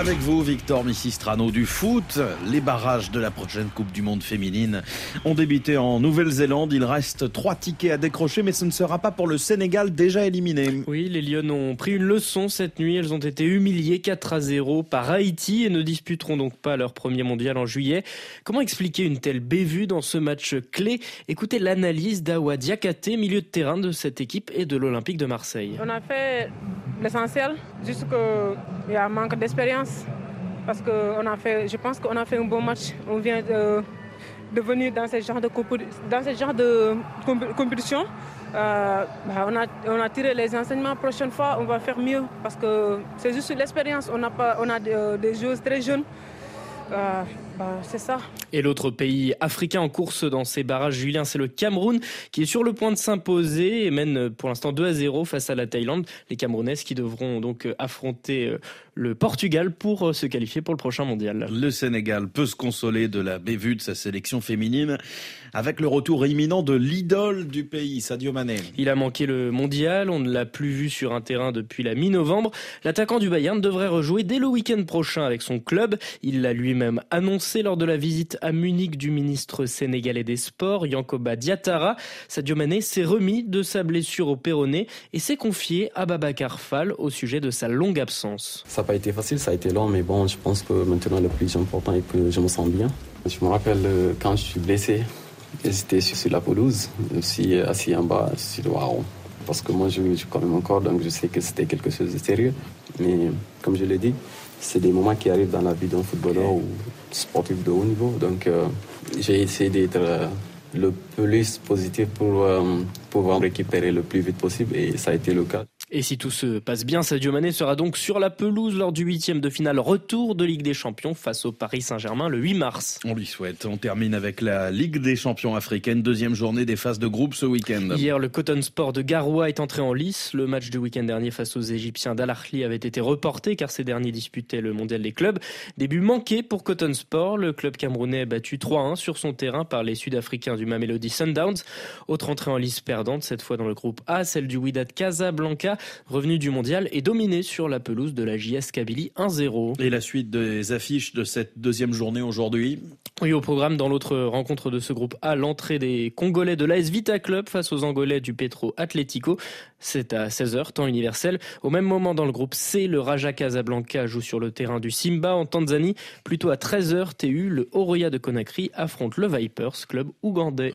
Avec vous, Victor Missistrano du foot. Les barrages de la prochaine Coupe du Monde féminine ont débuté en Nouvelle-Zélande. Il reste trois tickets à décrocher, mais ce ne sera pas pour le Sénégal déjà éliminé. Oui, les Lyon ont pris une leçon cette nuit. Elles ont été humiliées 4 à 0 par Haïti et ne disputeront donc pas leur premier mondial en juillet. Comment expliquer une telle bévue dans ce match clé? Écoutez l'analyse d'Awa Diakate, milieu de terrain de cette équipe et de l'Olympique de Marseille. On a fait l'essentiel, juste qu'il y a un manque d'expérience. Parce que on a fait, je pense qu'on a fait un bon match. On vient de, venir dans ce genre de, dans ce genre de compétition. Euh, bah, on, a, on, a, tiré les enseignements. Prochaine fois, on va faire mieux parce que c'est juste l'expérience. On a, pas, on a des, des joueuses très jeunes. Euh, bah, c'est ça. Et l'autre pays africain en course dans ces barrages, Julien, c'est le Cameroun qui est sur le point de s'imposer et mène pour l'instant 2 à 0 face à la Thaïlande. Les Camerounaises qui devront donc affronter le Portugal pour se qualifier pour le prochain mondial. Le Sénégal peut se consoler de la bévue de sa sélection féminine avec le retour imminent de l'idole du pays, Sadio Mané. Il a manqué le mondial, on ne l'a plus vu sur un terrain depuis la mi-novembre. L'attaquant du Bayern devrait rejouer dès le week-end prochain avec son club. Il l'a lui-même annoncé lors de la visite à Munich du ministre sénégalais des Sports, Yankoba Diatara. Sadio Mané s'est remis de sa blessure au péroné et s'est confié à Babacar Fall au sujet de sa longue absence. Ça n'a pas été facile, ça a été long, mais bon, je pense que maintenant le plus important est que je me sens bien. Je me rappelle euh, quand je suis blessé, J'étais sur la pelouse, aussi assis en bas, sur le Parce que moi, je joue quand même encore, donc je sais que c'était quelque chose de sérieux. Mais comme je l'ai dit, c'est des moments qui arrivent dans la vie d'un footballeur ou sportif de haut niveau. Donc euh, j'ai essayé d'être euh, le plus positif pour euh, pouvoir récupérer le plus vite possible et ça a été le cas. Et si tout se passe bien, Sadio Mané sera donc sur la pelouse lors du huitième de finale retour de Ligue des Champions face au Paris Saint-Germain le 8 mars. On lui souhaite. On termine avec la Ligue des Champions africaine, deuxième journée des phases de groupe ce week-end. Hier, le Cotton Sport de Garoua est entré en lice. Le match du week-end dernier face aux Égyptiens d'Al avait été reporté car ces derniers disputaient le mondial des clubs. Début manqué pour Cotton Sport. Le club camerounais a battu 3-1 sur son terrain par les Sud-Africains du Mamelody Sundowns. Autre entrée en lice perdante, cette fois dans le groupe A, celle du Wydad Casablanca, revenu du mondial et dominé sur la pelouse de la JS Kabylie 1-0. Et la suite des affiches de cette deuxième journée aujourd'hui Oui, au programme dans l'autre rencontre de ce groupe A, l'entrée des Congolais de l'AS Vita Club face aux Angolais du Petro Atlético. C'est à 16h, temps universel. Au même moment dans le groupe C, le Raja Casablanca joue sur le terrain du Simba en Tanzanie. Plutôt à 13h, TU, le Oroya de Conakry affronte le Vipers, club ougandais.